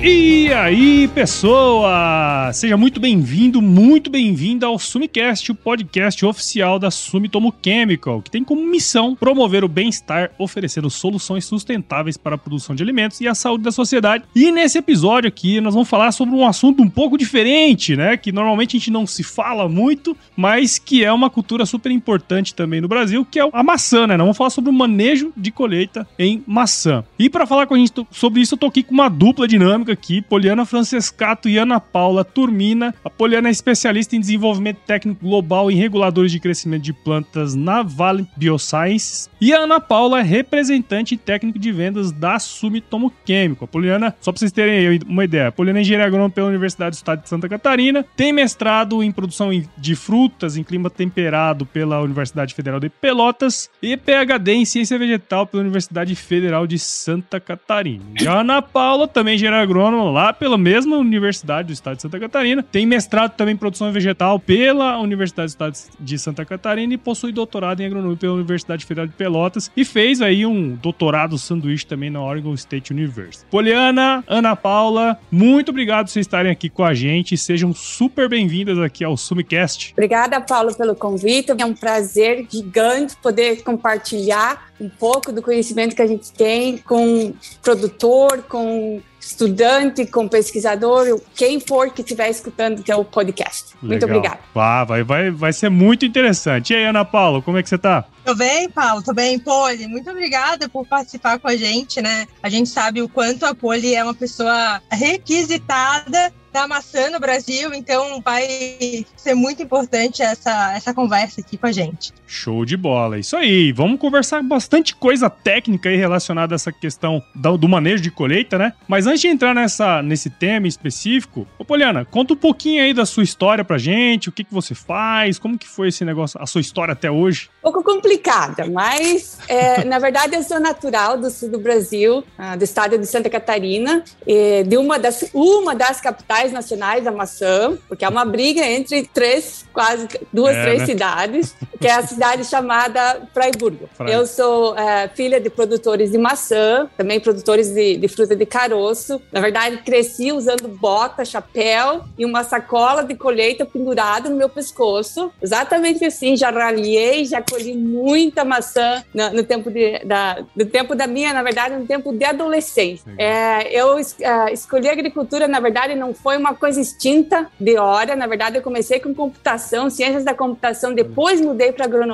E aí, pessoa! Seja muito bem-vindo, muito bem-vinda ao Sumicast, o podcast oficial da Sumitomo Chemical, que tem como missão promover o bem-estar, oferecendo soluções sustentáveis para a produção de alimentos e a saúde da sociedade. E nesse episódio aqui, nós vamos falar sobre um assunto um pouco diferente, né? Que normalmente a gente não se fala muito, mas que é uma cultura super importante também no Brasil, que é a maçã, né? Nós vamos falar sobre o manejo de colheita em maçã. E para falar com a gente sobre isso, eu tô aqui com uma dupla dinâmica aqui, Poliana Francescato e Ana Paula Turmina. A Poliana é especialista em desenvolvimento técnico global em reguladores de crescimento de plantas na Vale Biosciences. E a Ana Paula é representante técnico de vendas da Sumitomo Químico. A Poliana, só para vocês terem uma ideia, a Poliana é engenheira agrônoma pela Universidade do Estado de Santa Catarina, tem mestrado em produção de frutas em clima temperado pela Universidade Federal de Pelotas e PhD em ciência vegetal pela Universidade Federal de Santa Catarina. E a Ana Paula também é engenheira agrônoma agrônomo lá pela mesma Universidade do Estado de Santa Catarina. Tem mestrado também em produção vegetal pela Universidade do Estado de Santa Catarina e possui doutorado em agronomia pela Universidade Federal de Pelotas e fez aí um doutorado sanduíche também na Oregon State University. Poliana, Ana Paula, muito obrigado por vocês estarem aqui com a gente. Sejam super bem-vindas aqui ao Sumicast. Obrigada, Paulo, pelo convite. É um prazer gigante poder compartilhar um pouco do conhecimento que a gente tem com produtor, com estudante, com pesquisador, quem for que estiver escutando o teu podcast. Legal. Muito obrigada. Ah, vai, vai, vai ser muito interessante. E aí, Ana Paula, como é que você está? Tô bem, Paulo, tô bem. Poli, muito obrigada por participar com a gente, né? A gente sabe o quanto a Poli é uma pessoa requisitada da maçã no Brasil, então vai ser muito importante essa, essa conversa aqui com a gente. Show de bola, isso aí. Vamos conversar bastante coisa técnica aí relacionada a essa questão do, manejo de colheita, né? Mas antes de entrar nessa, nesse tema específico, ô Poliana, conta um pouquinho aí da sua história pra gente, o que, que você faz, como que foi esse negócio, a sua história até hoje? Um pouco complicada, mas é, na verdade eu sou natural do sul do Brasil, ah, do estado de Santa Catarina, de uma das, uma das capitais nacionais da maçã, porque é uma briga entre três, quase duas, é, três né? cidades, que é a cidade chamada Freiburgo. Eu sou é, filha de produtores de maçã, também produtores de, de, fruta de caroço. Na verdade, cresci usando bota, chapéu e uma sacola de colheita pendurada no meu pescoço. Exatamente assim, já ralhei, já colhi muita maçã no, no tempo de, da, no tempo da minha, na verdade, no tempo de adolescência. É, eu é, escolhi agricultura, na verdade, não foi uma coisa extinta de hora. Na verdade, eu comecei com computação, ciências da computação, depois mudei para agronomia.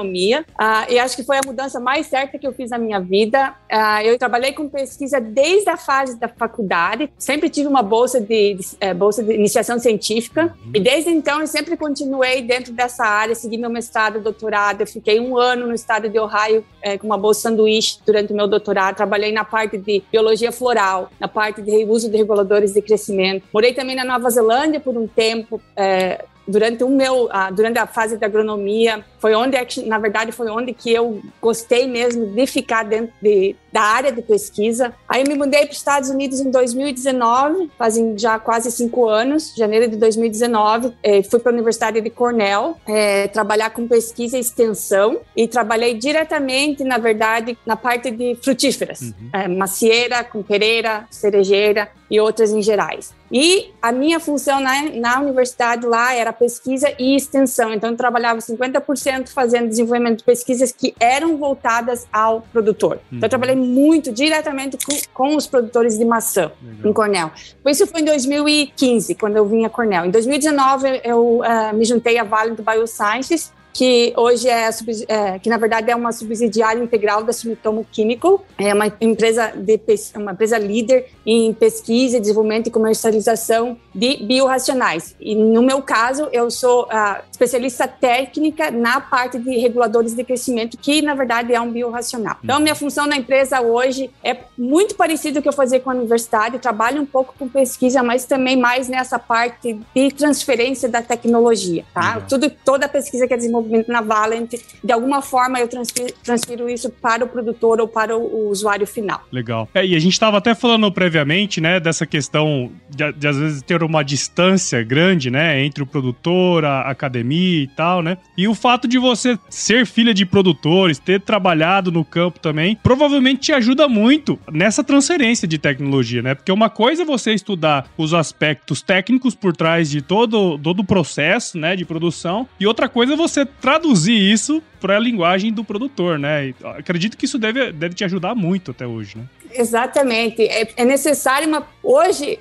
E acho que foi a mudança mais certa que eu fiz na minha vida. Uh, eu trabalhei com pesquisa desde a fase da faculdade. Sempre tive uma bolsa de, de é, bolsa de iniciação científica. E desde então, eu sempre continuei dentro dessa área, segui meu mestrado, doutorado. Eu fiquei um ano no estado de Ohio é, com uma bolsa sanduíche durante o meu doutorado. Trabalhei na parte de biologia floral, na parte de uso de reguladores de crescimento. Morei também na Nova Zelândia por um tempo, é, durante o meu durante a fase da agronomia foi onde na verdade foi onde que eu gostei mesmo de ficar dentro de, da área de pesquisa aí me mudei para os Estados Unidos em 2019 fazem já quase cinco anos janeiro de 2019 é, fui para a Universidade de Cornell é, trabalhar com pesquisa e extensão e trabalhei diretamente na verdade na parte de frutíferas uhum. é, macieira com pereira cerejeira e outras em gerais e a minha função na, na universidade lá era pesquisa e extensão. Então, eu trabalhava 50% fazendo desenvolvimento de pesquisas que eram voltadas ao produtor. Uhum. Então, eu uhum. trabalhei muito diretamente com, com os produtores de maçã Legal. em Cornell. Isso foi em 2015, quando eu vim a Cornell. Em 2019, eu uh, me juntei à Vale do Biosciences que hoje é, é, que na verdade é uma subsidiária integral da Sumitomo Chemical, é uma empresa de uma empresa líder em pesquisa, desenvolvimento e comercialização de biorracionais. E no meu caso, eu sou a especialista técnica na parte de reguladores de crescimento, que na verdade é um biorracional. Então, minha função na empresa hoje é muito parecido com o que eu fazia com a universidade, trabalho um pouco com pesquisa, mas também mais nessa parte de transferência da tecnologia, tá? Tudo toda a pesquisa que é desenvolvida desenvolvimento na Valent, de alguma forma eu transfiro, transfiro isso para o produtor ou para o, usuário final. Legal. É, e a gente estava até falando previamente, né, dessa questão de, de, às vezes ter uma distância grande, né, entre o produtor, a academia e tal, né? E o fato de você ser filha de produtores, ter trabalhado no campo também, provavelmente te ajuda muito nessa transferência de tecnologia, né? Porque uma coisa é você estudar os aspectos técnicos por trás de todo, todo o processo, né, de produção, e outra coisa é você traduzir isso para a linguagem do produtor, né? Acredito que isso deve, deve te ajudar muito até hoje, né? Exatamente. É, é necessário uma. Hoje,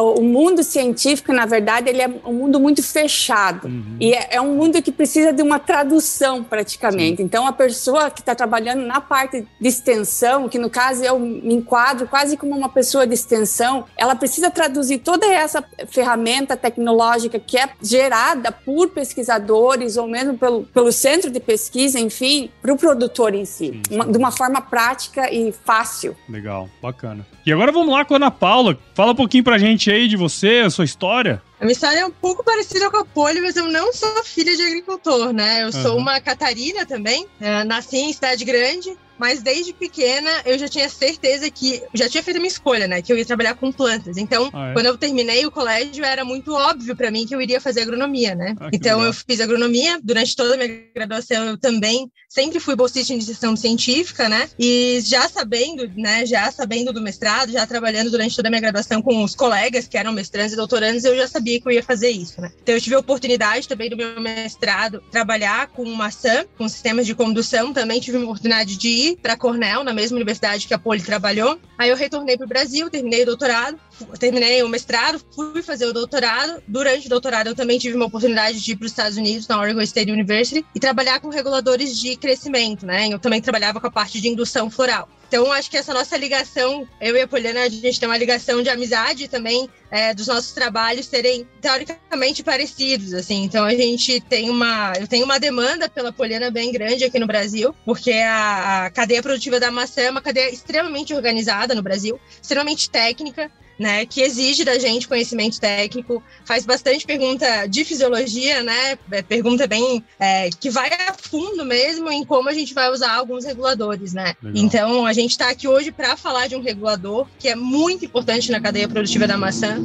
o mundo científico, na verdade, ele é um mundo muito fechado. Uhum. E é, é, um mundo que precisa de uma tradução, praticamente. Sim. Então, a pessoa que está trabalhando na parte de extensão, que no caso eu me enquadro quase como uma pessoa de extensão, ela precisa traduzir toda essa ferramenta tecnológica que é gerada por pesquisadores ou mesmo pelo, pelo centro de pesquisa, enfim, para o produtor em si, uma, de uma forma prática e fácil. Legal, bacana. E agora vamos lá com a Ana Paula. Fala um pouquinho pra gente aí de você, a sua história. A minha história é um pouco parecida com a Poli, mas eu não sou filha de agricultor, né? Eu uhum. sou uma Catarina também, uh, nasci em cidade grande, mas desde pequena eu já tinha certeza que já tinha feito a minha escolha, né? Que eu ia trabalhar com plantas. Então, ah, é? quando eu terminei o colégio, era muito óbvio para mim que eu iria fazer agronomia, né? Ah, então, legal. eu fiz agronomia durante toda a minha graduação. Eu também sempre fui bolsista em iniciação científica, né? E já sabendo, né? Já sabendo do mestrado, já trabalhando durante toda a minha graduação com os colegas que eram mestrandos e doutorandos, eu já sabia que eu ia fazer isso, né? Então, eu tive a oportunidade também do meu mestrado trabalhar com maçã, com sistemas de condução. Também tive a oportunidade de ir para Cornell, na mesma universidade que a Poli trabalhou. Aí eu retornei para o Brasil, terminei o doutorado, terminei o mestrado, fui fazer o doutorado. Durante o doutorado, eu também tive uma oportunidade de ir para os Estados Unidos, na Oregon State University, e trabalhar com reguladores de crescimento, né? Eu também trabalhava com a parte de indução floral. Então, acho que essa nossa ligação, eu e a Poliana, a gente tem uma ligação de amizade também, é, dos nossos trabalhos serem teoricamente parecidos, assim. Então, a gente tem uma, eu tenho uma demanda pela Poliana bem grande aqui no Brasil, porque a, a cadeia produtiva da maçã é uma cadeia extremamente organizada no Brasil, extremamente técnica, né, que exige da gente conhecimento técnico, faz bastante pergunta de fisiologia, né, é, pergunta bem é, que vai a fundo mesmo em como a gente vai usar alguns reguladores, né. Legal. Então a gente está aqui hoje para falar de um regulador que é muito importante na cadeia produtiva da maçã,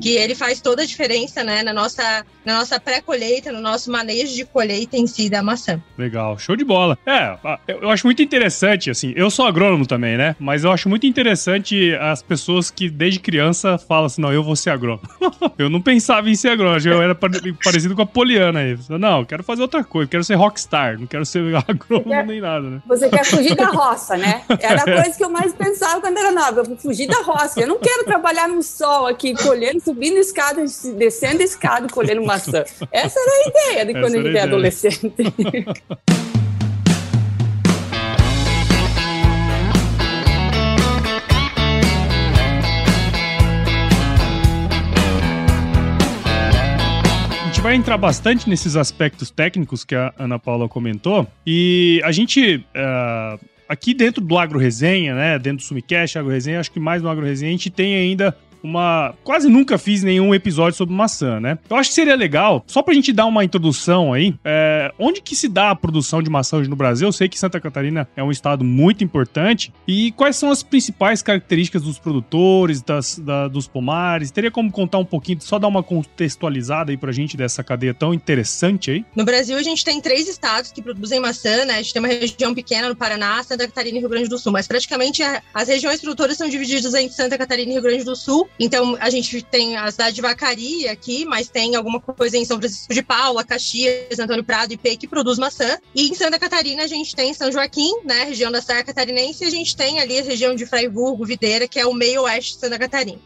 que ele faz toda a diferença, né, na nossa na nossa pré-colheita, no nosso manejo de colheita em si da maçã. Legal, show de bola. É, eu acho muito interessante, assim, eu sou agrônomo também, né, mas eu acho muito interessante as pessoas que desde criança fala assim: não, eu vou ser agrônomo. eu não pensava em ser agrônomo, eu era parecido com a Poliana aí. Não, eu quero fazer outra coisa, quero ser rockstar, não quero ser agrônomo quer, nem nada, né? Você quer fugir da roça, né? Era a coisa que eu mais pensava quando era nova. Eu vou fugir da roça. Eu não quero trabalhar no sol aqui, colhendo, subindo escada, descendo escada, colhendo maçã. Essa era a ideia de quando a gente é adolescente. gente vai entrar bastante nesses aspectos técnicos que a Ana Paula comentou. E a gente. Uh, aqui dentro do Agro Resenha, né? Dentro do Sumicast, Agro Resenha, acho que mais no Agro Resenha, a gente tem ainda uma. Quase nunca fiz nenhum episódio sobre maçã, né? Eu acho que seria legal, só pra gente dar uma introdução aí, é, onde que se dá a produção de maçã hoje no Brasil? Eu sei que Santa Catarina é um estado muito importante. E quais são as principais características dos produtores, das, da, dos pomares? Teria como contar um pouquinho, só dar uma contextualizada aí pra gente dessa cadeia tão interessante aí? No Brasil, a gente tem três estados que produzem maçã, né? A gente tem uma região pequena no Paraná, Santa Catarina e Rio Grande do Sul, mas praticamente as regiões produtoras são divididas entre Santa Catarina e Rio Grande do Sul então, a gente tem a cidade de Vacaria aqui, mas tem alguma coisa em São Francisco de Paula, Caxias, Antônio Prado e P que produz maçã. E em Santa Catarina a gente tem São Joaquim, né, região da Serra Catarinense, e a gente tem ali a região de Fraiburgo, Videira, que é o meio oeste de Santa Catarina.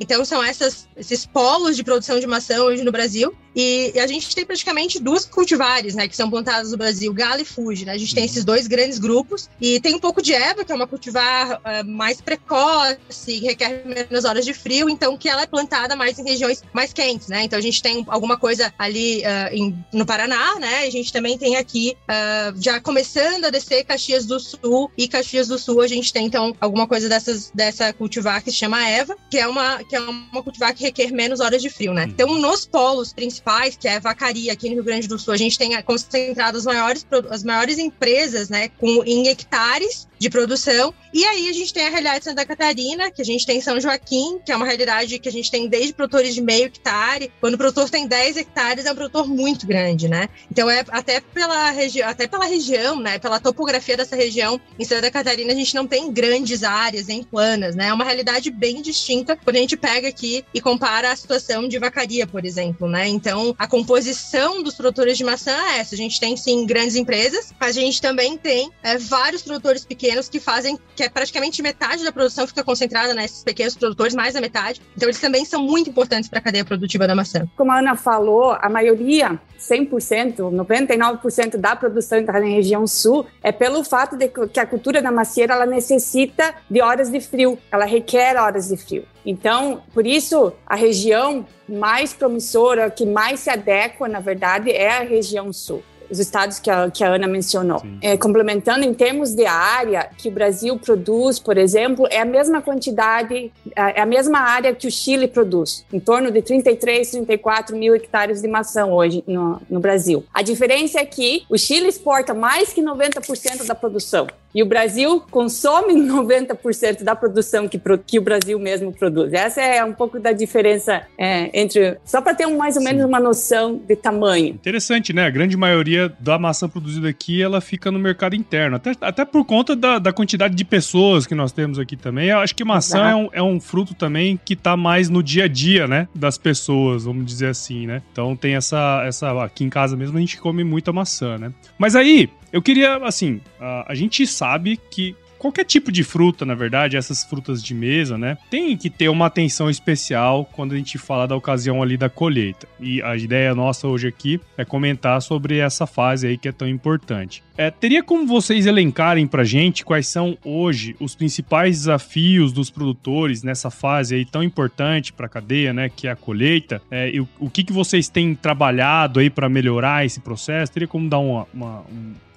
Então, são essas, esses polos de produção de maçã hoje no Brasil. E, a gente tem praticamente duas cultivares, né, que são plantadas no Brasil, Gala e Fuji, né? A gente tem uhum. esses dois grandes grupos e tem um pouco de Eva, que é uma cultivar uh, mais precoce, requer menos horas de frio, então que ela é plantada mais em regiões mais quentes, né? Então a gente tem alguma coisa ali uh, em, no Paraná, né? A gente também tem aqui uh, já começando a descer Caxias do Sul e Caxias do Sul a gente tem então alguma coisa dessas dessa cultivar que se chama Eva, que é uma que é uma cultivar que requer menos horas de frio, né? Uhum. Então nos polos principais que é a vacaria aqui no Rio Grande do Sul, a gente tem concentrado as maiores, as maiores empresas, né, com, em hectares de produção. E aí a gente tem a realidade de Santa Catarina, que a gente tem São Joaquim, que é uma realidade que a gente tem desde produtores de meio hectare. Quando o produtor tem 10 hectares, é um produtor muito grande, né? Então é até pela região, até pela região, né? Pela topografia dessa região, em Santa Catarina a gente não tem grandes áreas em planas, né? É uma realidade bem distinta quando a gente pega aqui e compara a situação de vacaria, por exemplo, né? Então a composição dos produtores de maçã é essa. A gente tem sim grandes empresas, a gente também tem é, vários produtores pequenos pequenos que fazem, que é praticamente metade da produção fica concentrada nesses pequenos produtores, mais da metade. Então, eles também são muito importantes para a cadeia produtiva da maçã. Como a Ana falou, a maioria, 100%, 99% da produção está na região sul, é pelo fato de que a cultura da macieira ela necessita de horas de frio, ela requer horas de frio. Então, por isso, a região mais promissora, que mais se adequa, na verdade, é a região sul os estados que a, que a Ana mencionou. É, complementando, em termos de área que o Brasil produz, por exemplo, é a mesma quantidade, é a mesma área que o Chile produz, em torno de 33, 34 mil hectares de maçã hoje no, no Brasil. A diferença é que o Chile exporta mais que 90% da produção. E o Brasil consome 90% da produção que, que o Brasil mesmo produz. Essa é um pouco da diferença é, entre. Só para ter mais ou menos uma noção de tamanho. Interessante, né? A grande maioria da maçã produzida aqui ela fica no mercado interno. Até, até por conta da, da quantidade de pessoas que nós temos aqui também. Eu acho que maçã é um, é um, fruto também que está mais no dia a dia, né? Das pessoas, vamos dizer assim, né? Então tem essa. essa aqui em casa mesmo a gente come muita maçã, né? Mas aí, eu queria, assim, a, a gente sabe que qualquer tipo de fruta, na verdade, essas frutas de mesa, né, tem que ter uma atenção especial quando a gente fala da ocasião ali da colheita. E a ideia nossa hoje aqui é comentar sobre essa fase aí que é tão importante. É, teria como vocês elencarem pra gente quais são hoje os principais desafios dos produtores nessa fase aí tão importante para a cadeia, né, que é a colheita? É, e o, o que, que vocês têm trabalhado aí para melhorar esse processo? Teria como dar uma, uma,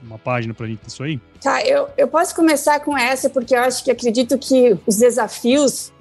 uma página pra gente disso aí? Tá, eu, eu posso começar com essa, porque eu acho que acredito que os desafios,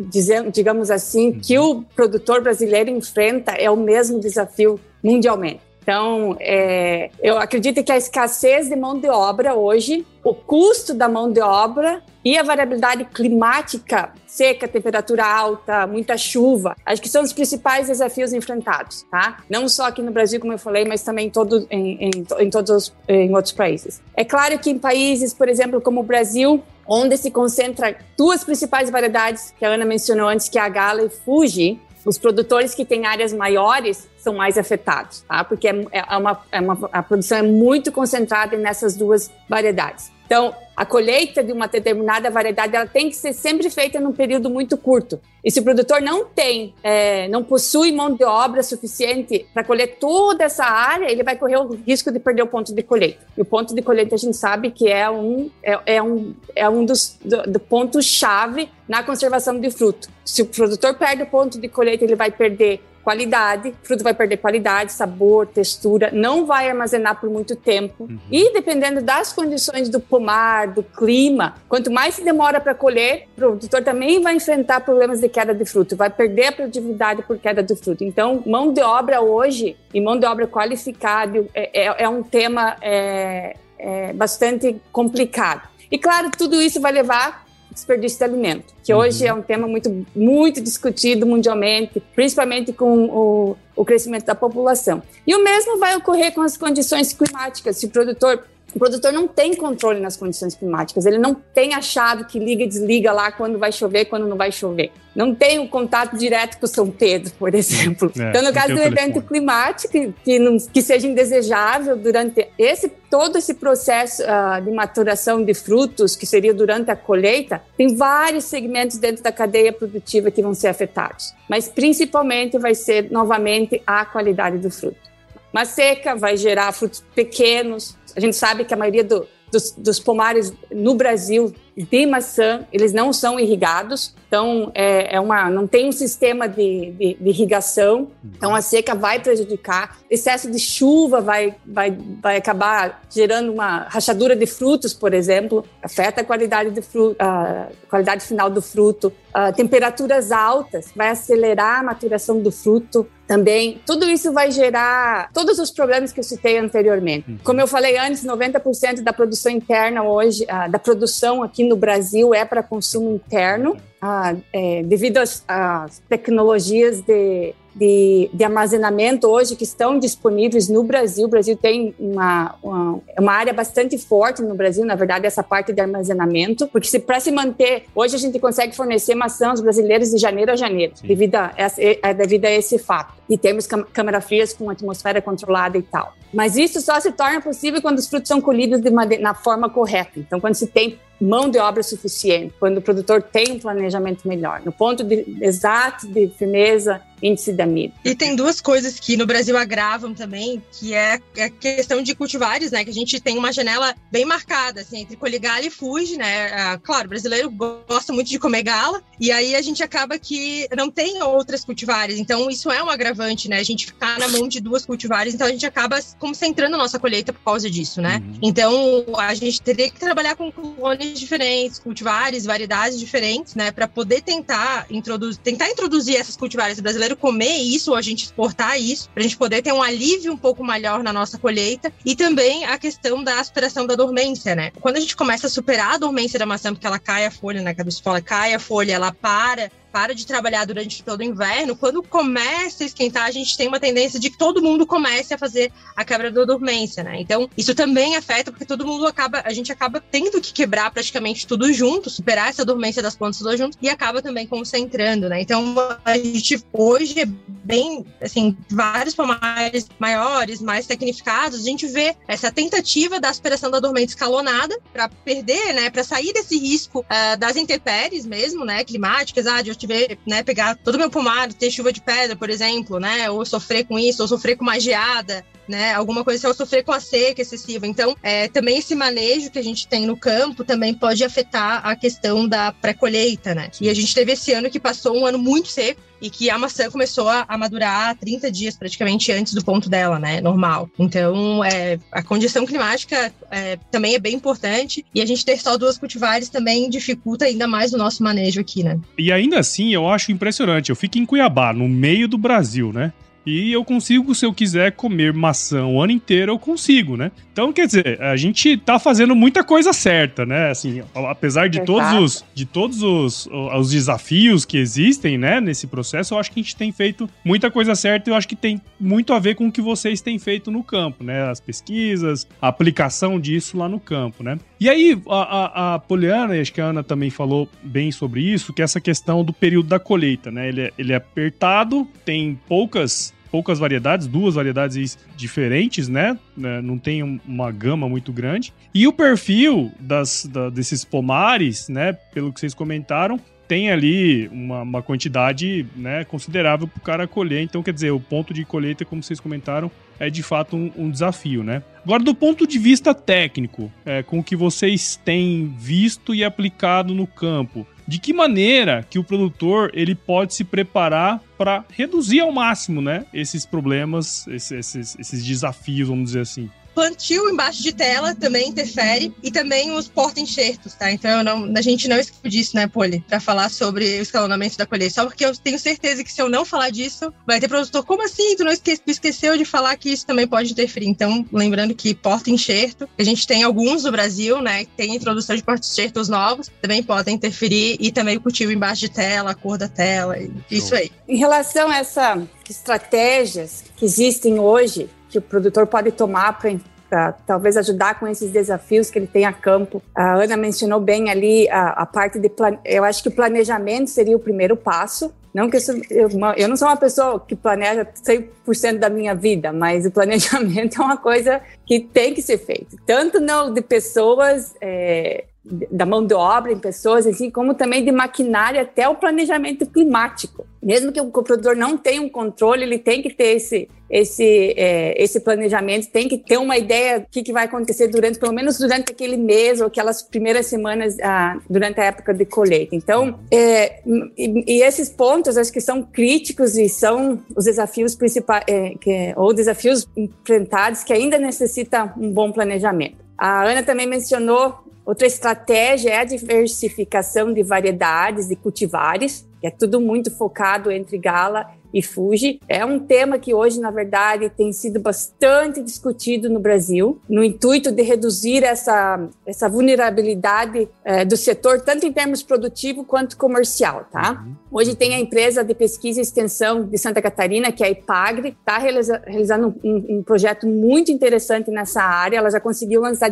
digamos assim, uhum. que o produtor brasileiro enfrenta é o mesmo desafio mundialmente. Então, é, eu acredito que a escassez de mão de obra hoje, o custo da mão de obra e a variabilidade climática, seca, temperatura alta, muita chuva, acho que são os principais desafios enfrentados, tá? Não só aqui no Brasil, como eu falei, mas também todo, em, em, em todos os, em outros países. É claro que em países, por exemplo, como o Brasil, onde se concentra duas principais variedades que a Ana mencionou antes, que é a Gala e Fuji, os produtores que têm áreas maiores são mais afetados, tá? Porque é, é uma, é uma, a produção é muito concentrada nessas duas variedades. Então, a colheita de uma determinada variedade ela tem que ser sempre feita num período muito curto. E se o produtor não tem, é, não possui mão de obra suficiente para colher toda essa área, ele vai correr o risco de perder o ponto de colheita. E o ponto de colheita a gente sabe que é um, é, é um, é um dos do, do pontos-chave na conservação de fruto. Se o produtor perde o ponto de colheita, ele vai perder qualidade, o fruto vai perder qualidade, sabor, textura, não vai armazenar por muito tempo. Uhum. E dependendo das condições do pomar, do clima, quanto mais se demora para colher, o produtor também vai enfrentar problemas de queda de fruto, vai perder a produtividade por queda de fruto. Então, mão de obra hoje e mão de obra qualificada é, é, é um tema é, é bastante complicado. E claro, tudo isso vai levar desperdício de alimento, que uhum. hoje é um tema muito, muito discutido mundialmente, principalmente com o, o crescimento da população. E o mesmo vai ocorrer com as condições climáticas. Se o produtor o produtor não tem controle nas condições climáticas, ele não tem a chave que liga e desliga lá quando vai chover, quando não vai chover. Não tem o um contato direto com São Pedro, por exemplo. É, então, no caso do evento climático, que, não, que seja indesejável durante esse todo esse processo uh, de maturação de frutos, que seria durante a colheita, tem vários segmentos dentro da cadeia produtiva que vão ser afetados. Mas principalmente vai ser, novamente, a qualidade do fruto. Uma seca vai gerar frutos pequenos, a gente sabe que a maioria do, dos, dos, pomares no Brasil de maçã, eles não são irrigados, então é, é uma, não tem um sistema de, de, de, irrigação, então a seca vai prejudicar, excesso de chuva vai, vai, vai acabar gerando uma rachadura de frutos, por exemplo, afeta a qualidade, de fruto, a qualidade final do fruto, uh, temperaturas altas, vai acelerar a maturação do fruto também. Tudo isso vai gerar todos os problemas que eu citei anteriormente. Uhum. Como eu falei antes, 90% da produção interna hoje, uh, da produção aqui no Brasil é para consumo interno, uh, é, devido às, às tecnologias de de, de, armazenamento hoje que estão disponíveis no Brasil. O Brasil tem uma, uma, uma, área bastante forte no Brasil, na verdade, essa parte de armazenamento, porque se para se manter, hoje a gente consegue fornecer maçã aos brasileiros de janeiro a janeiro, devido a, é, devido a esse fato. E temos câmara frias com atmosfera controlada e tal. Mas isso só se torna possível quando os frutos são colhidos de na forma correta. Então, quando se tem mão de obra suficiente, quando o produtor tem um planejamento melhor, no ponto de, exato de firmeza, índice da MID. E tem duas coisas que no Brasil agravam também, que é a questão de cultivares, né? Que a gente tem uma janela bem marcada, assim, entre colher gala e fuge, né? Ah, claro, o brasileiro gosta muito de comer gala, e aí a gente acaba que não tem outras cultivares, então isso é um agravante, né? A gente ficar na mão de duas cultivares, então a gente acaba concentrando a nossa colheita por causa disso, né? Uhum. Então a gente teria que trabalhar com clones diferentes, cultivares, variedades diferentes, né, para poder tentar introduzir, tentar introduzir essas cultivares brasileiro comer isso, ou a gente exportar isso, para a gente poder ter um alívio um pouco maior na nossa colheita e também a questão da superação da dormência, né? Quando a gente começa a superar a dormência da maçã, porque ela cai a folha, né, que a fala, cai a folha, ela para, para de trabalhar durante todo o inverno, quando começa a esquentar, a gente tem uma tendência de que todo mundo comece a fazer a quebra da dormência, né? Então, isso também afeta porque todo mundo acaba, a gente acaba tendo que quebrar praticamente tudo junto, superar essa dormência das plantas tudo junto e acaba também concentrando, né? Então, a gente hoje é bem, assim, vários pomares maiores, mais tecnificados, a gente vê essa tentativa da aspiração da dormência escalonada para perder, né, para sair desse risco uh, das intempéries mesmo, né, climáticas, ah, de tiver, né, pegar todo o meu pomar, ter chuva de pedra, por exemplo, né, ou sofrer com isso, ou sofrer com uma geada, né, alguma coisa, ou sofrer com a seca excessiva. Então, é, também esse manejo que a gente tem no campo também pode afetar a questão da pré-colheita, né? E a gente teve esse ano que passou um ano muito seco, e que a maçã começou a, madurar 30 dias praticamente antes do ponto dela, né? Normal. Então, é, a condição climática é, também é bem importante e a gente ter só duas cultivares também dificulta ainda mais o nosso manejo aqui, né? E ainda assim, eu acho impressionante. Eu fico em Cuiabá, no meio do Brasil, né? E eu consigo, se eu quiser comer maçã o ano inteiro, eu consigo, né? Então, quer dizer, a gente tá fazendo muita coisa certa, né? Assim, apesar de todos os de todos os, os desafios que existem, né, nesse processo, eu acho que a gente tem feito muita coisa certa e eu acho que tem muito a ver com o que vocês têm feito no campo, né? As pesquisas, a aplicação disso lá no campo, né? E aí, a, a, a Poliana, e acho que a Ana também falou bem sobre isso, que é essa questão do período da colheita, né? Ele é, ele é apertado, tem poucas poucas variedades, duas variedades diferentes, né? né? Não tem uma gama muito grande. E o perfil das, da, desses pomares, né? Pelo que vocês comentaram, tem ali uma, uma quantidade né, considerável para o cara colher. Então, quer dizer, o ponto de colheita, como vocês comentaram, é de fato um, um desafio, né? Agora, do ponto de vista técnico, é, com o que vocês têm visto e aplicado no campo, de que maneira que o produtor ele pode se preparar para reduzir ao máximo, né, esses problemas, esses, esses desafios, vamos dizer assim plantio embaixo de tela também interfere e também os porta-enxertos, tá? Então não, a gente não esqueceu disso, né, Poli? Para falar sobre o escalonamento da colheita. Só porque eu tenho certeza que se eu não falar disso, vai ter produtor, como assim? Tu não esque esqueceu de falar que isso também pode interferir. Então, lembrando que porta-enxerto, a gente tem alguns no Brasil, né, que tem introdução de porta-enxertos novos, também podem interferir e também o cultivo embaixo de tela, a cor da tela, isso aí. Em relação a essas estratégias que existem hoje que o produtor pode tomar para talvez ajudar com esses desafios que ele tem a campo. A Ana mencionou bem ali a, a parte de eu acho que o planejamento seria o primeiro passo. Não que eu, eu, eu não sou uma pessoa que planeja 100% da minha vida, mas o planejamento é uma coisa que tem que ser feito, tanto não de pessoas é, da mão de obra em pessoas, assim, como também de maquinária até o planejamento climático. mesmo que o produtor não tenha um controle, ele tem que ter esse, esse, é, esse planejamento, tem que ter uma ideia do que, que vai acontecer durante, pelo menos durante aquele mês ou aquelas primeiras semanas ah, durante a época de colheita. Então, é, e, e, esses pontos acho que são críticos e são os desafios principais, é, que, ou desafios enfrentados que ainda necessita um bom planejamento. A Ana também mencionou outra estratégia é a diversificação de variedades e cultivares que é tudo muito focado entre Gala e Fuji. É um tema que hoje, na verdade, tem sido bastante discutido no Brasil, no intuito de reduzir essa, essa vulnerabilidade é, do setor, tanto em termos produtivo quanto comercial, tá? Uhum. Hoje tem a empresa de pesquisa e extensão de Santa Catarina, que é a IPAGRE, está realiza, realizando um, um, projeto muito interessante nessa área. Ela já conseguiu lançar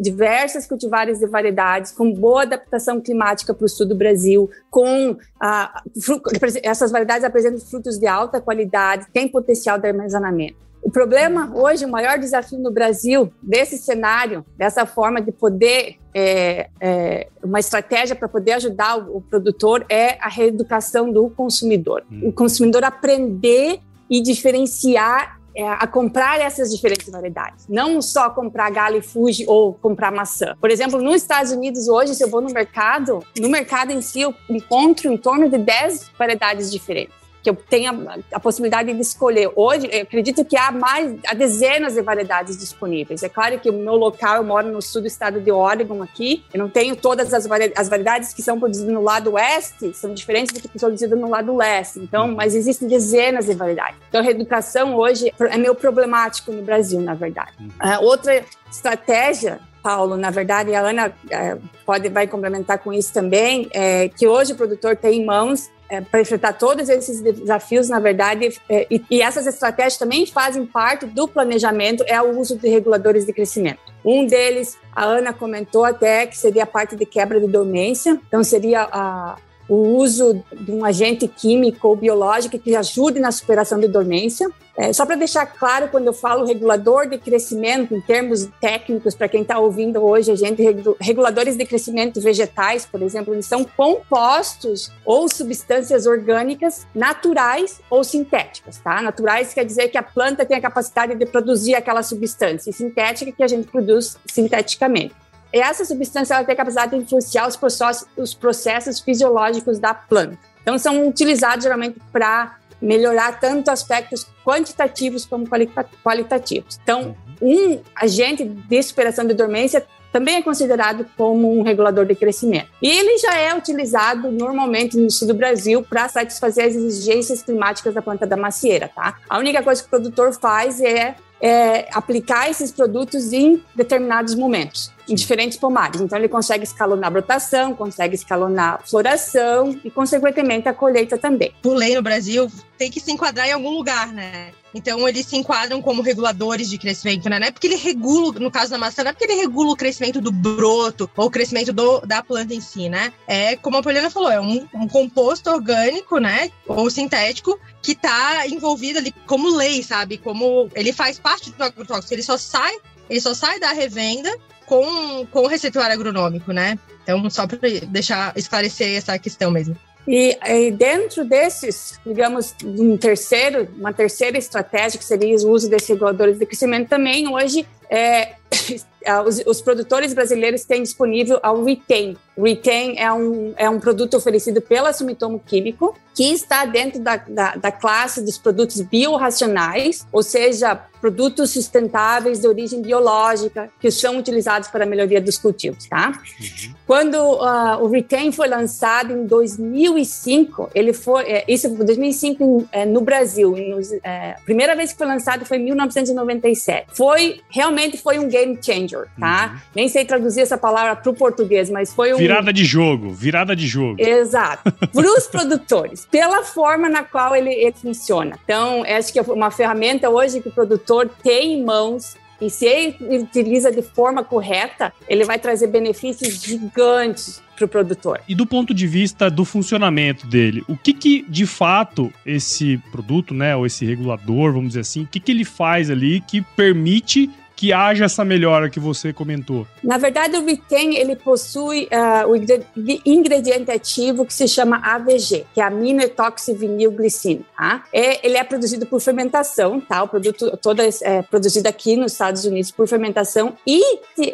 diversas cultivares de variedades com boa adaptação climática para o sul do Brasil, com a, essas variedades apresentam frutos de alta qualidade, têm potencial de armazenamento. O problema hoje, o maior desafio no Brasil, desse cenário, dessa forma de poder, é, é, uma estratégia para poder ajudar o, o, produtor é a reeducação do consumidor. Hum. O consumidor aprender e diferenciar é, a comprar essas diferentes variedades. Não só comprar galho e fuji ou comprar maçã. Por exemplo, nos Estados Unidos hoje, se eu vou no mercado, no mercado em si eu encontro em torno de 10 variedades diferentes que eu tenha a possibilidade de escolher. Hoje, acredito que há mais, há dezenas de variedades disponíveis. É claro que o meu local, eu moro no sul do estado de Oregon aqui, eu não tenho todas as, variedades, as variedades que são produzidas no lado oeste, são diferentes do que são produzidas no lado leste. Então, mas existem dezenas de variedades. Então, a reeducação hoje é meio problemático no Brasil, na verdade. Uh, outra estratégia Paulo, na verdade, a Ana é, pode vai complementar com isso também, é, que hoje o produtor tem em mãos é, para enfrentar todos esses desafios, na verdade, é, e, e, essas estratégias também fazem parte do planejamento, é o uso de reguladores de crescimento. Um deles, a Ana comentou até que seria a parte de quebra de dormência, então seria a, o uso de um agente químico ou biológico que ajude na superação de dormência. É, só para deixar claro, quando eu falo regulador de crescimento, em termos técnicos, para quem está ouvindo hoje, a gente, reguladores de crescimento vegetais, por exemplo, eles são compostos ou substâncias orgânicas naturais ou sintéticas, tá? Naturais quer dizer que a planta tem a capacidade de produzir aquela substância, e sintética que a gente produz sinteticamente essa substância ela tem a capacidade de influenciar os processos, os processos fisiológicos da planta. Então, são utilizados geralmente para melhorar tanto aspectos quantitativos como qualitativos. Então, um agente de superação de dormência também é considerado como um regulador de crescimento. E ele já é utilizado normalmente no sul do Brasil para satisfazer as exigências climáticas da planta da macieira, tá? A única coisa que o produtor faz é é, aplicar esses produtos em determinados momentos, em diferentes pomares. Então, ele consegue escalonar a brotação, consegue escalonar a floração e, consequentemente, a colheita também. Por lei no Brasil, tem que se enquadrar em algum lugar, né? Então, eles se enquadram como reguladores de crescimento, né? Não é porque ele regula, no caso da maçã, não é porque ele regula o crescimento do broto ou o crescimento do, da planta em si, né? É, como a Poliana falou, é um, um composto orgânico, né? Ou sintético, que está envolvido ali como lei, sabe? Como ele faz parte do agrotóxico, ele só sai, ele só sai da revenda com, com o receituário agronômico, né? Então, só para deixar esclarecer essa questão mesmo. E, e, dentro desses, digamos, um terceiro, uma terceira estratégia que seria o uso desses reguladores de crescimento também hoje é, os, os, produtores brasileiros têm disponível a Retain. Retain é um, é um produto oferecido pela Sumitomo Químico, que está dentro da, da, da classe dos produtos biorracionais, ou seja, produtos sustentáveis de origem biológica que são utilizados para a melhoria dos cultivos, tá? Uhum. Quando uh, o Retain foi lançado em 2005, ele foi, é, isso 2005 é, no Brasil, nos, é, a primeira vez que foi lançado foi em 1997. Foi realmente realmente foi um game changer, tá? Uhum. Nem sei traduzir essa palavra para o português, mas foi um. Virada de jogo, virada de jogo. Exato. Para os produtores, pela forma na qual ele, ele funciona. Então, acho que é uma ferramenta hoje que o produtor tem em mãos e se ele utiliza de forma correta, ele vai trazer benefícios gigantes para o produtor. E do ponto de vista do funcionamento dele, o que que de fato esse produto, né, ou esse regulador, vamos dizer assim, o que que ele faz ali que permite que haja essa melhora que você comentou? Na verdade, o Retain ele possui uh, o ingrediente ativo que se chama AVG, que é aminoetoxivinilglicina. Tá? É, ele é produzido por fermentação, tá? O produto todo é, é produzido aqui nos Estados Unidos por fermentação e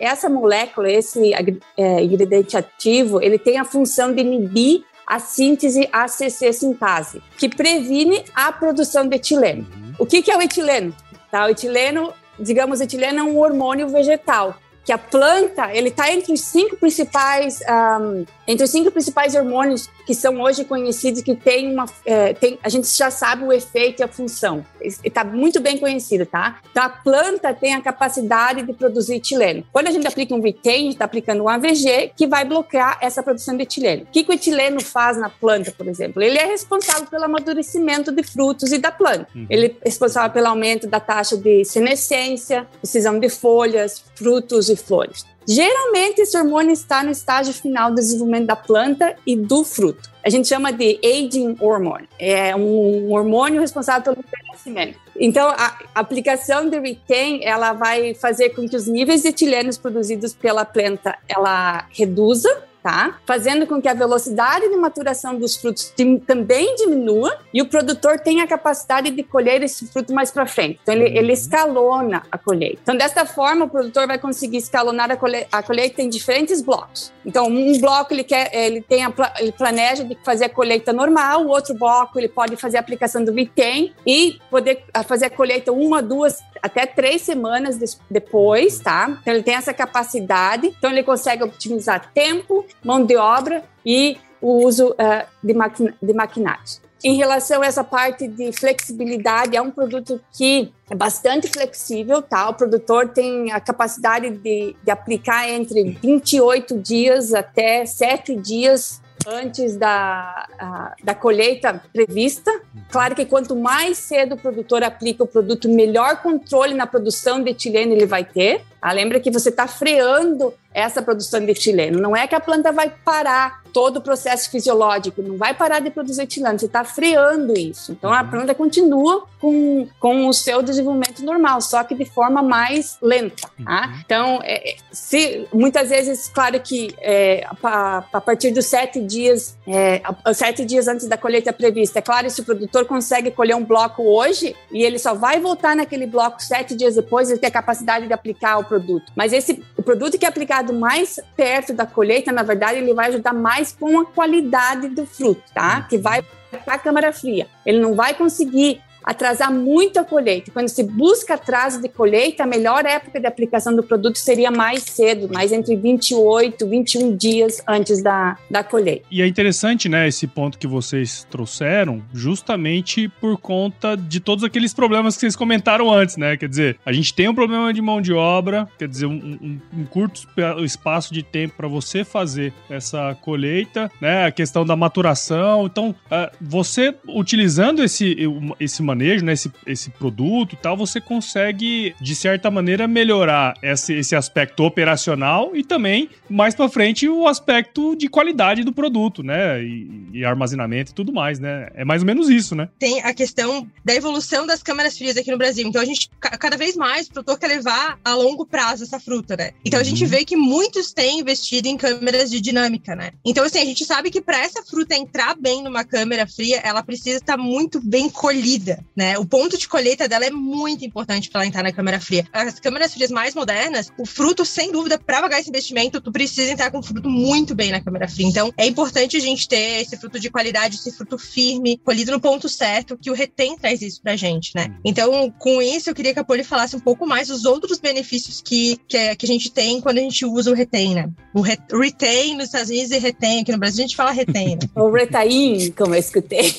essa molécula, esse é, ingrediente ativo, ele tem a função de inibir a síntese ACC sintase, que previne a produção de etileno. Uhum. O que, que é o etileno? Tá, o etileno, digamos, etileno é um hormônio vegetal que a planta ele está entre os cinco principais um, entre os cinco principais hormônios que são hoje conhecidos que tem uma é, tem, a gente já sabe o efeito e a função. Está muito bem conhecido tá? Então a planta tem a capacidade de produzir etileno. Quando a gente aplica um retain a gente está aplicando um AVG que vai bloquear essa produção de etileno. O que, que o etileno faz na planta por exemplo? Ele é responsável pelo amadurecimento de frutos e da planta. Uhum. ele é responsável pelo aumento da taxa de senescência decisão de folhas frutos e flores. Geralmente, esse hormônio está no estágio final do desenvolvimento da planta e do fruto. A gente chama de aging hormone. É um hormônio responsável pelo envelhecimento. Então, a aplicação de retain, ela vai fazer com que os níveis de etilenos produzidos pela planta, ela reduza tá? Fazendo com que a velocidade de maturação dos frutos também diminua e o produtor tenha a capacidade de colher esse fruto mais para frente. Então, ele, ele, uhum. escalona a colheita. Então, desta forma, o produtor vai conseguir escalonar a colheita, a colheita em diferentes blocos. Então, um bloco ele quer, ele tem a, ele planeja de fazer a colheita normal, o outro bloco ele pode fazer a aplicação do Vitem e poder fazer a colheita uma, duas, até três semanas depois, tá? Então, ele tem essa capacidade. Então, ele consegue otimizar tempo, mão de obra e o uso uh, de, maquin de maquinários. Em relação a essa parte de flexibilidade, é um produto que é bastante flexível, tá? O produtor tem a capacidade de, de aplicar entre 28 dias até 7 dias antes da, a, da colheita prevista. Claro que quanto mais cedo o produtor aplica o produto, melhor controle na produção de etileno ele vai ter. Ah, lembra que você está freando essa produção de etileno. Não é que a planta vai parar todo o processo fisiológico, não vai parar de produzir etileno, você está freando isso. Então a uhum. planta continua com, com o seu desenvolvimento normal, só que de forma mais lenta. Tá? Uhum. Então, é, é, se muitas vezes, claro que é, a, a, partir dos sete dias, é, sete dias antes da colheita prevista, é claro, se o produtor consegue colher um bloco hoje e ele só vai voltar naquele bloco sete dias depois, ele tem a capacidade de aplicar o produto. Mas esse o produto que é aplicado mais perto da colheita, na verdade, ele vai ajudar mais com a qualidade do fruto, tá? Que vai para a câmara fria. Ele não vai conseguir atrasar muito a colheita. Quando se busca atraso de colheita, a melhor época de aplicação do produto seria mais cedo, mais entre 28, 21 dias antes da, da colheita. E é interessante, né, esse ponto que vocês trouxeram, justamente por conta de todos aqueles problemas que vocês comentaram antes, né? Quer dizer, a gente tem um problema de mão de obra, quer dizer, um, um, um curto espaço de tempo para você fazer essa colheita, né? A questão da maturação. Então, uh, você utilizando esse, esse manejo, né, esse, esse produto e tal, você consegue, de certa maneira, melhorar esse, esse aspecto operacional e também, mais para frente, o aspecto de qualidade do produto, né? E, e, armazenamento e tudo mais, né? É mais ou menos isso, né? Tem a questão da evolução das câmeras frias aqui no Brasil. Então, a gente, cada vez mais, o produtor quer levar a longo prazo essa fruta, né? Então, a gente uhum. vê que muitos têm investido em câmeras de dinâmica, né? Então, assim, a gente sabe que para essa fruta entrar bem numa câmera fria, ela precisa estar muito bem colhida né? O ponto de colheita dela é muito importante para ela entrar na câmera fria. As câmeras frias mais modernas, o fruto, sem dúvida, para pagar esse investimento, tu precisa entrar com o fruto muito bem na câmera fria. Então, é importante a gente ter esse fruto de qualidade, esse fruto firme, colhido no ponto certo, que o retém traz isso pra gente, né? Uhum. Então, com isso, eu queria que a Poli falasse um pouco mais dos outros benefícios que, que, que a gente tem quando a gente usa o retém, né? O re, retain nos Estados Unidos e retém aqui no Brasil, a gente fala retém, né? o retain, como eu escutei.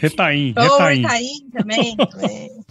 Retain, retain. Ou retain também.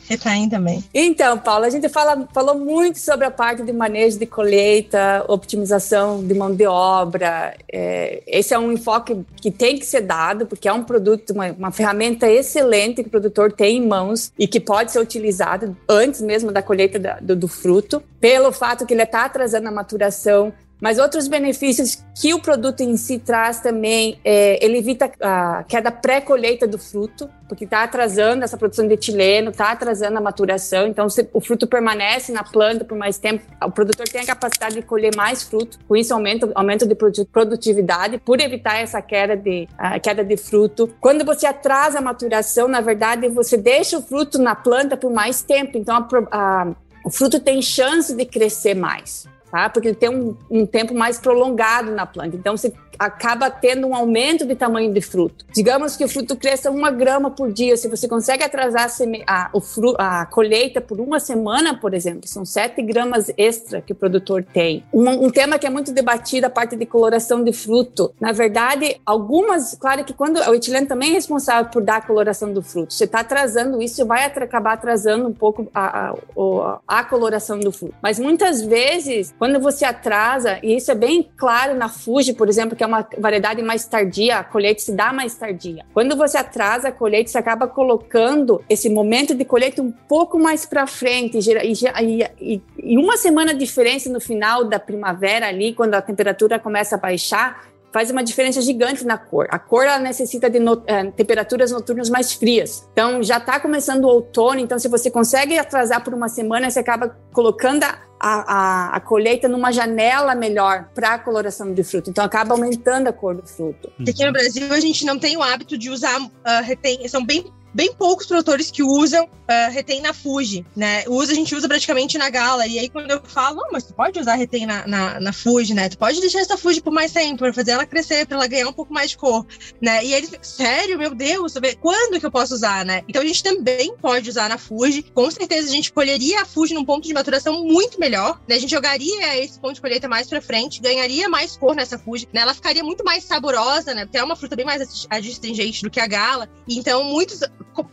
Retaim também. Então, Paulo, a gente fala, falou muito sobre a parte de manejo de colheita, optimização de mão de obra. É, esse é um enfoque que tem que ser dado, porque é um produto, uma, uma ferramenta excelente que o produtor tem em mãos e que pode ser utilizado antes mesmo da colheita da, do, do fruto, pelo fato que ele está atrasando a maturação Mas outros benefícios que o produto em si traz também, é, ele evita a queda pré-colheita do fruto, porque está atrasando essa produção de etileno, está atrasando a maturação, então se o fruto permanece na planta por mais tempo, o produtor tem a capacidade de colher mais fruto, com isso aumenta aumento de produtividade, por evitar essa queda de, queda de fruto. Quando você atrasa a maturação, na verdade, você deixa o fruto na planta por mais tempo, então a, a, o fruto tem chance de crescer mais tá? Porque ele tem um, um tempo mais prolongado na planta. Então, você acaba tendo um aumento de tamanho de fruto. Digamos que o fruto cresça uma grama por dia. Se você consegue atrasar a, a, a colheita por uma semana, por exemplo, são sete gramas extra que o produtor tem. Um, um, tema que é muito debatido, a parte de coloração de fruto. Na verdade, algumas, claro que quando o etileno também é responsável por dar a coloração do fruto. Você está atrasando isso, vai acabar atrasando um pouco a, a, a coloração do fruto. Mas muitas vezes, quando você atrasa, e isso é bem claro na Fuji, por exemplo, que é uma variedade mais tardia, a colheita se dá mais tardia. Quando você atrasa a colheita, você acaba colocando esse momento de colheita um pouco mais para frente e, e, e, uma semana de diferença no final da primavera ali, quando a temperatura começa a baixar, faz uma diferença gigante na cor. A cor ela necessita de no, é, temperaturas noturnas mais frias. Então já está começando o outono, então se você consegue atrasar por uma semana, você acaba colocando a, a, a, colheita numa janela melhor para a coloração do fruto. Então acaba aumentando a cor do fruto. Aqui no Brasil a gente não tem o hábito de usar uh, retém, são bem bem poucos produtores que usam uh, retém na Fuji, né? Usa, a gente usa praticamente na Gala. E aí, quando eu falo, mas tu pode usar retém na, na, na Fuji, né? Tu pode deixar essa Fuji por mais tempo, para fazer ela crescer, para ela ganhar um pouco mais de cor, né? E aí sério, meu Deus, quando que eu posso usar, né? Então a gente também pode usar na Fuji. Com certeza a gente colheria a Fuji num ponto de maturação muito melhor, né? A gente jogaria esse ponto de colheita mais para frente, ganharia mais cor nessa Fuji, né? Ela ficaria muito mais saborosa, né? Porque é uma fruta bem mais adstringente do que a Gala. Então, muitos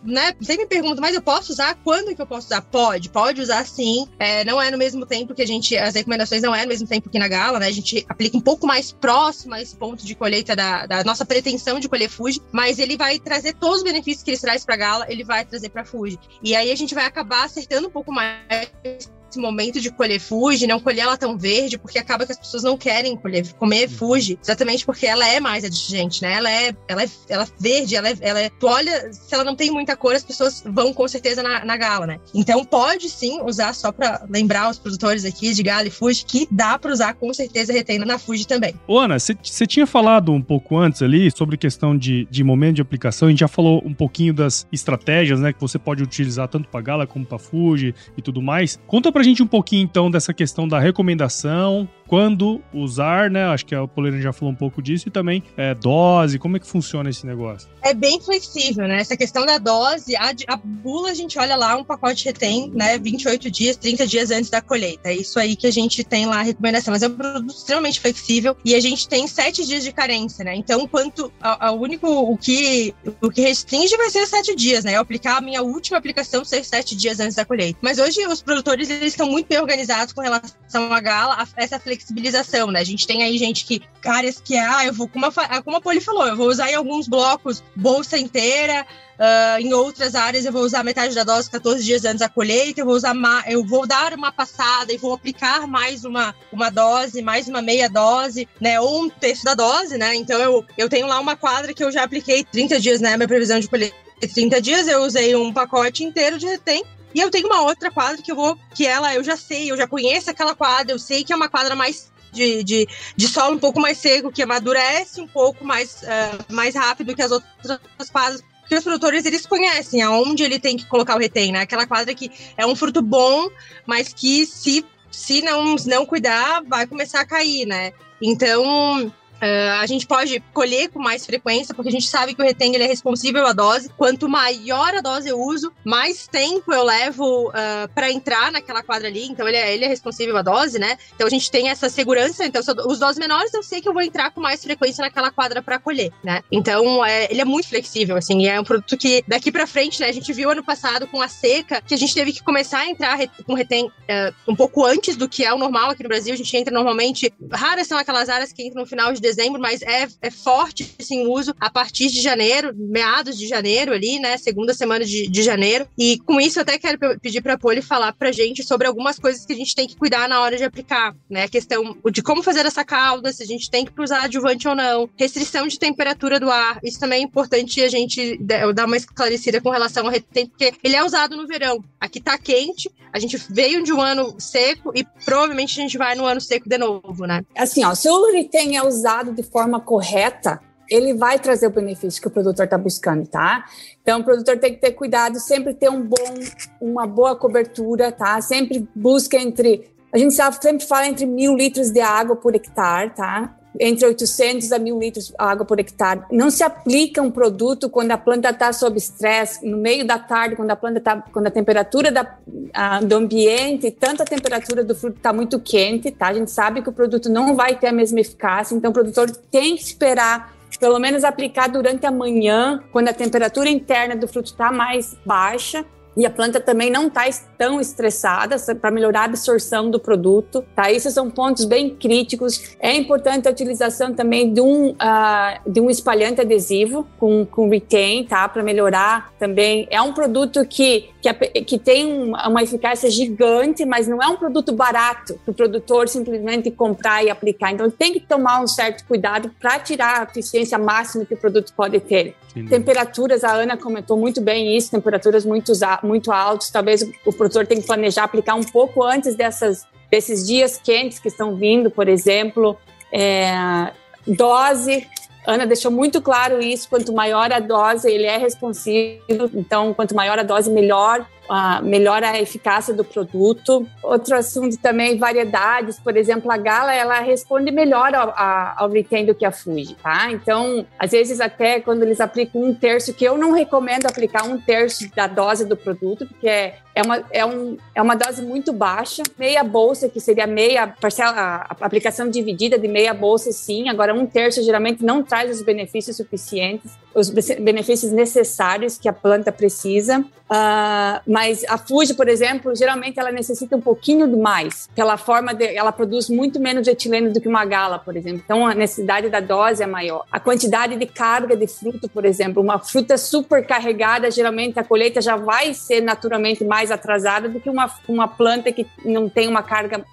né, sempre me perguntam, mas eu posso usar? Quando que eu posso usar? Pode, pode usar sim. É, não é no mesmo tempo que a gente, as recomendações não é no mesmo tempo que na Gala, né? A gente aplica um pouco mais próximo a esse ponto de colheita da, da nossa pretensão de colher Fuji, mas ele vai trazer todos os benefícios que ele traz para Gala, ele vai trazer para Fuji. E aí a gente vai acabar acertando um pouco mais esse momento de colher Fuji, não colher ela tão verde, porque acaba que as pessoas não querem colher, comer uhum. Fuji, exatamente porque ela é mais adjuvante, né? Ela é, ela é, ela é verde, ela é, ela é. Tu olha, se ela não tem muita cor, as pessoas vão com certeza na, na gala, né? Então pode sim usar, só para lembrar os produtores aqui de gala e Fuji, que dá para usar com certeza retendo na Fuji também. Ô, Ana, você tinha falado um pouco antes ali sobre questão de, de momento de aplicação, a gente já falou um pouquinho das estratégias, né, que você pode utilizar tanto para gala como para Fuji e tudo mais. Conta pra gente um pouquinho então dessa questão da recomendação, quando usar, né? Acho que a Polina já falou um pouco disso, e também é, dose, como é que funciona esse negócio? É bem flexível, né? Essa questão da dose, a, a bula a gente olha lá, um pacote retém, né? 28 dias, 30 dias antes da colheita. É isso aí que a gente tem lá a recomendação. Mas é um produto extremamente flexível e a gente tem 7 dias de carência, né? Então, quanto o único, o que, o que restringe vai ser 7 dias, né? Eu aplicar a minha última aplicação ser 7 dias antes da colheita. Mas hoje os produtores, eles estão muito bem organizados com relação à gala, a, essa flexibilização, né? A gente tem aí gente que, áreas que, ah, eu vou, como a, como a Poli falou, eu vou usar em alguns blocos bolsa inteira, Uh, em outras áreas eu vou usar metade da dose 14 dias antes da colheita, eu vou usar eu vou dar uma passada e vou aplicar mais uma, uma dose, mais uma meia dose, né? Ou um terço da dose, né? Então eu, eu tenho lá uma quadra que eu já apliquei 30 dias, né? Minha previsão de colheita 30 dias, eu usei um pacote inteiro de retém e eu tenho uma outra quadra que eu vou, que ela eu já sei, eu já conheço aquela quadra, eu sei que é uma quadra mais de, de, de solo um pouco mais seco, que amadurece um pouco mais, uh, mais rápido que as outras quadras. Porque os produtores, eles conhecem aonde ele tem que colocar o retém, né? Aquela quadra que é um fruto bom, mas que se, se não, não cuidar, vai começar a cair, né? Então, Uh, a gente pode colher com mais frequência, porque a gente sabe que o retém ele é responsível à dose. Quanto maior a dose eu uso, mais tempo eu levo uh, ah, para entrar naquela quadra ali. Então ele é, ele é responsível à dose, né? Então a gente tem essa segurança. Então, os doses menores eu sei que eu vou entrar com mais frequência naquela quadra para colher, né? Então é, ele é muito flexível, assim. é um produto que daqui para frente, né? A gente viu ano passado com a seca que a gente teve que começar a entrar com retém uh, um pouco antes do que é o normal aqui no Brasil. A gente entra normalmente. Raras são aquelas áreas que entram no final de dezembro, mas é, é forte assim, o uso a partir de janeiro, meados de janeiro ali, né? Segunda semana de, de janeiro. E com isso, eu até quero pedir para a Poli falar pra gente sobre algumas coisas que a gente tem que cuidar na hora de aplicar, né? A questão de como fazer essa calda, se a gente tem que usar adjuvante ou não, restrição de temperatura do ar. Isso também é importante a gente dar uma esclarecida com relação ao retém, porque ele é usado no verão. Aqui tá quente, a gente veio de um ano seco e provavelmente a gente vai no ano seco de novo, né? Assim, ó, se o retém é usado de forma correta, ele vai trazer o benefício que o produtor está buscando, tá? Então, o produtor tem que ter cuidado, sempre ter um bom, uma boa cobertura, tá? Sempre busca entre, a gente sempre fala entre mil litros de água por hectare, tá? Entre 800 a mil litros de água por hectare. Não se aplica um produto quando a planta está sob estresse, no meio da tarde, quando a planta está, quando a temperatura da, a, do ambiente, tanto a temperatura do fruto está muito quente, tá? A gente sabe que o produto não vai ter a mesma eficácia, então o produtor tem que esperar pelo menos aplicar durante a manhã, quando a temperatura interna do fruto está mais baixa, e a planta também não está tão estressada para melhorar a absorção do produto, tá? Esses são pontos bem críticos. É importante a utilização também de um, uh, de um espalhante adesivo com, com retain, tá? Para melhorar também. É um produto que, que, que tem uma eficácia gigante, mas não é um produto barato para o produtor simplesmente comprar e aplicar. Então, tem que tomar um certo cuidado para tirar a eficiência máxima que o produto pode ter. Temperaturas, a Ana comentou muito bem isso, temperaturas muito, muito altas, talvez o produtor tenha que planejar aplicar um pouco antes dessas, desses dias quentes que estão vindo, por exemplo. É, dose, Ana deixou muito claro isso, quanto maior a dose, ele é responsivo, então quanto maior a dose, melhor uh, melhora a eficácia do produto. Outro assunto também, variedades, por exemplo, a Gala, ela responde melhor ao, ao retain do que a Fuji, tá? Então, às vezes até quando eles aplicam um terço, que eu não recomendo aplicar um terço da dose do produto, porque é, é, uma, é, um, é uma dose muito baixa. Meia bolsa, que seria meia parcela, a aplicação dividida de meia bolsa, sim. Agora, um terço geralmente não traz os benefícios suficientes, os benefícios necessários que a planta precisa. Uh, mas a Fuji, por exemplo, geralmente ela necessita um pouquinho mais, pela forma de, ela produz muito menos etileno do que uma gala, por exemplo. Então a necessidade da dose é maior. A quantidade de carga de fruto, por exemplo, uma fruta super carregada, geralmente a colheita já vai ser naturalmente mais atrasada do que uma, uma planta que não tem uma carga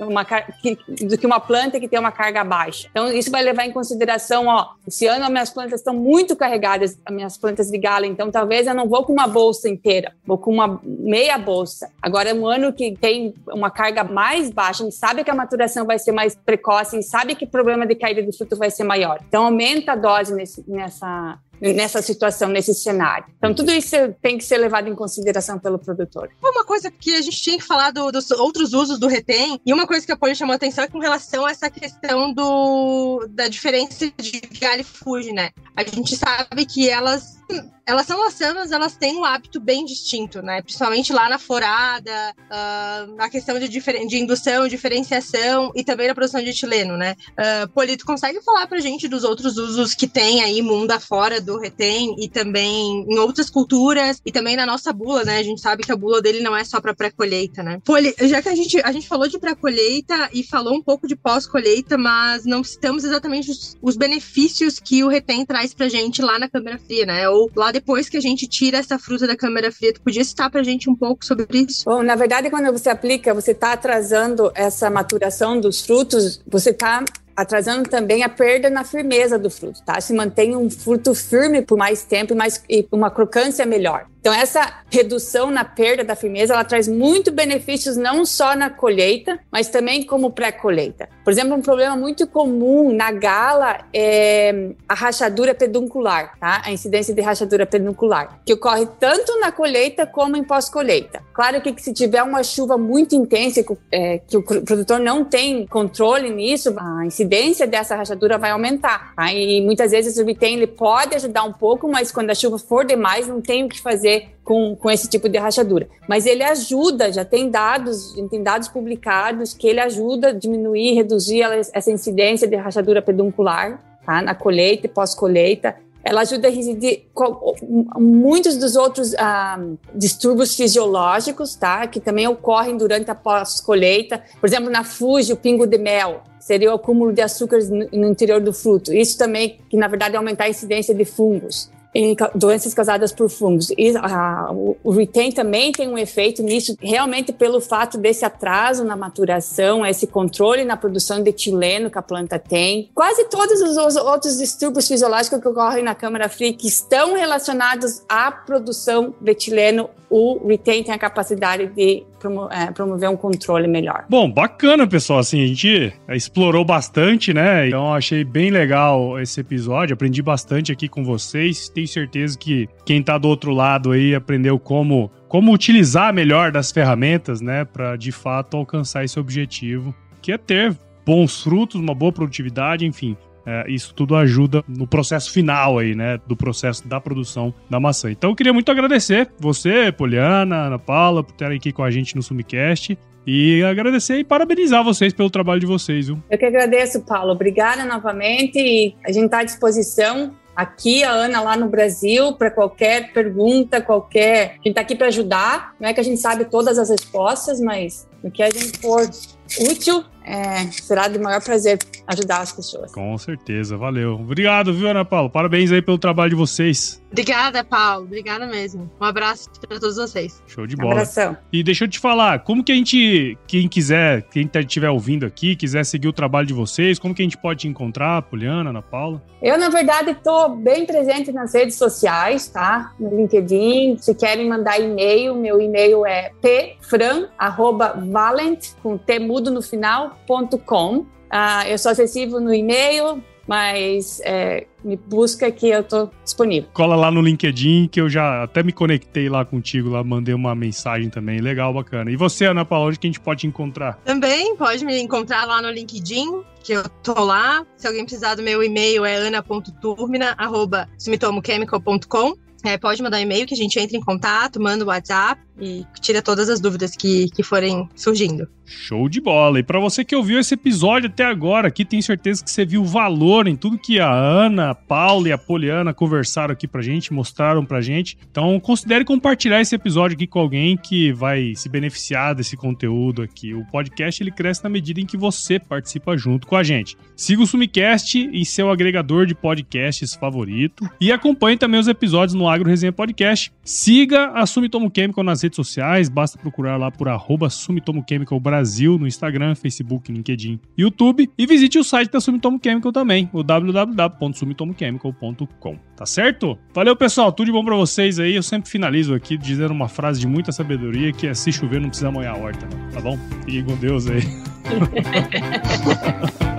uma, que, do que uma planta que tem uma carga baixa. Então isso vai levar em consideração, ó, esse ano as minhas plantas estão muito carregadas, as minhas plantas de gala, então talvez eu não vou com uma bolsa inteira, vou com uma meia bolsa. Agora, um ano que tem uma carga mais baixa, a gente sabe que a maturação vai ser mais precoce, a gente sabe que o problema de caída de fruto vai ser maior. Então, aumenta a dose nesse, nessa, nessa situação, nesse cenário. Então, tudo isso tem que ser levado em consideração pelo produtor. Uma coisa que a gente tinha que falar do, dos outros usos do retém, e uma coisa que a Poli chamou atenção é com relação a essa questão do, da diferença de galho e fuge, né? A gente sabe que elas elas são laçanas, elas têm um hábito bem distinto, né? Principalmente lá na florada, uh, a questão de, de indução, diferenciação e também na produção de etileno, né? Uh, Polito, consegue falar pra gente dos outros usos que tem aí mundo afora do retém e também em outras culturas e também na nossa bula, né? A gente sabe que a bula dele não é só para pré-colheita, né? Poli, já que a gente, a gente falou de pré-colheita e falou um pouco de pós-colheita, mas não citamos exatamente os, os benefícios que o retém traz pra gente lá na câmara fria, né? Ou lá depois que a gente tira essa fruta da câmara fria. Tu podia citar pra gente um pouco sobre isso? Bom, na verdade, quando você aplica, você está atrasando essa maturação dos frutos, você está atrasando também a perda na firmeza do fruto, tá? Se mantém um fruto firme por mais tempo e, mais, e uma crocância melhor. Então, essa redução na perda da firmeza, ela traz muito benefícios não só na colheita, mas também como pré-colheita. Por exemplo, um problema muito comum na gala é a rachadura peduncular, tá? A incidência de rachadura peduncular, que ocorre tanto na colheita como em pós-colheita. Claro que se tiver uma chuva muito intensa, é, que o produtor não tem controle nisso, a incidência dessa rachadura vai aumentar, tá? E muitas vezes o Bitem, ele pode ajudar um pouco, mas quando a chuva for demais, não tem o que fazer com, com esse tipo de rachadura. Mas ele ajuda, já tem dados, tem dados publicados que ele ajuda a diminuir, reduzir essa incidência de rachadura peduncular, tá? Na colheita e pós-colheita. ela ajuda a residir muitos dos outros ah, distúrbios fisiológicos, tá? Que também ocorrem durante a pós-colheita. Por exemplo, na Fuji, o pingo de mel seria o acúmulo de açúcares no interior do fruto. Isso também, que na verdade aumentar a incidência de fungos em doenças causadas por fungos. E a, o retain também tem um efeito nisso, realmente pelo fato desse atraso na maturação, esse controle na produção de etileno que a planta tem. Quase todos os outros distúrbios fisiológicos que ocorrem na câmara fria que estão relacionados à produção de etileno, o retain tem a capacidade de é, promover um controle melhor. Bom, bacana, pessoal. Assim, a gente explorou bastante, né? Então, achei bem legal esse episódio. Aprendi bastante aqui com vocês. Tenho certeza que quem tá do outro lado aí aprendeu como, como utilizar melhor das ferramentas, né? Para de fato alcançar esse objetivo, que é ter bons frutos, uma boa produtividade, enfim, é, isso tudo ajuda no processo final aí, né? Do processo da produção da maçã. Então eu queria muito agradecer você, Poliana, Ana Paula, por estarem aqui com a gente no Sumicast. E agradecer e parabenizar vocês pelo trabalho de vocês. Viu? Eu que agradeço, Paulo. Obrigada novamente. E a gente está à disposição aqui, a Ana lá no Brasil, para qualquer pergunta, qualquer. A gente está aqui para ajudar. Não é que a gente sabe todas as respostas, mas no que a gente for útil, é, será de maior prazer ajudar as pessoas. Com certeza, valeu. Obrigado, viu, Ana Paula? Parabéns aí pelo trabalho de vocês. Obrigada, Paulo. Obrigada mesmo. Um abraço para todos vocês. Show de bola. Abração. E deixa eu te falar, como que a gente, quem quiser, quem estiver ouvindo aqui, quiser seguir o trabalho de vocês, como que a gente pode te encontrar, Poliana, Ana Paula? Eu, na verdade, estou bem presente nas redes sociais, tá? No LinkedIn. Se querem mandar e-mail, meu e-mail é pfran.valent, com T mudo no final, Uh, eu sou acessível no e-mail, mas é, me busca que eu tô disponível. Cola lá no LinkedIn, que eu já até me conectei lá contigo, lá mandei uma mensagem também. Legal, bacana. E você, Ana Paula, onde que a gente pode te encontrar? Também pode me encontrar lá no LinkedIn, que eu tô lá. Se alguém precisar do meu e-mail, é ana.turmina.sumitomochemical.com. É, pode mandar e-mail que a gente entra em contato, manda o WhatsApp e tira todas as dúvidas que, que forem surgindo. Show de bola! E para você que ouviu esse episódio até agora aqui, tenho certeza que você viu valor em tudo que a Ana, a Paula e a Poliana conversaram aqui pra gente, mostraram pra gente. Então considere compartilhar esse episódio aqui com alguém que vai se beneficiar desse conteúdo aqui. O podcast ele cresce na medida em que você participa junto com a gente. Siga o Sumicast em seu agregador de podcasts favorito e acompanhe também os episódios no Agro Resenha Podcast. Siga a Sumitomo Chemical nas redes sociais, basta procurar lá por arroba Sumitomo Chemical Brasil no Instagram, Facebook, LinkedIn, YouTube e visite o site da Sumitomo Chemical também, o www.sumitomochemical.com. Tá certo? Valeu, pessoal. Tudo de bom para vocês aí. Eu sempre finalizo aqui dizendo uma frase de muita sabedoria que é se chover não precisa molhar a horta, tá bom? Fiquem com Deus aí.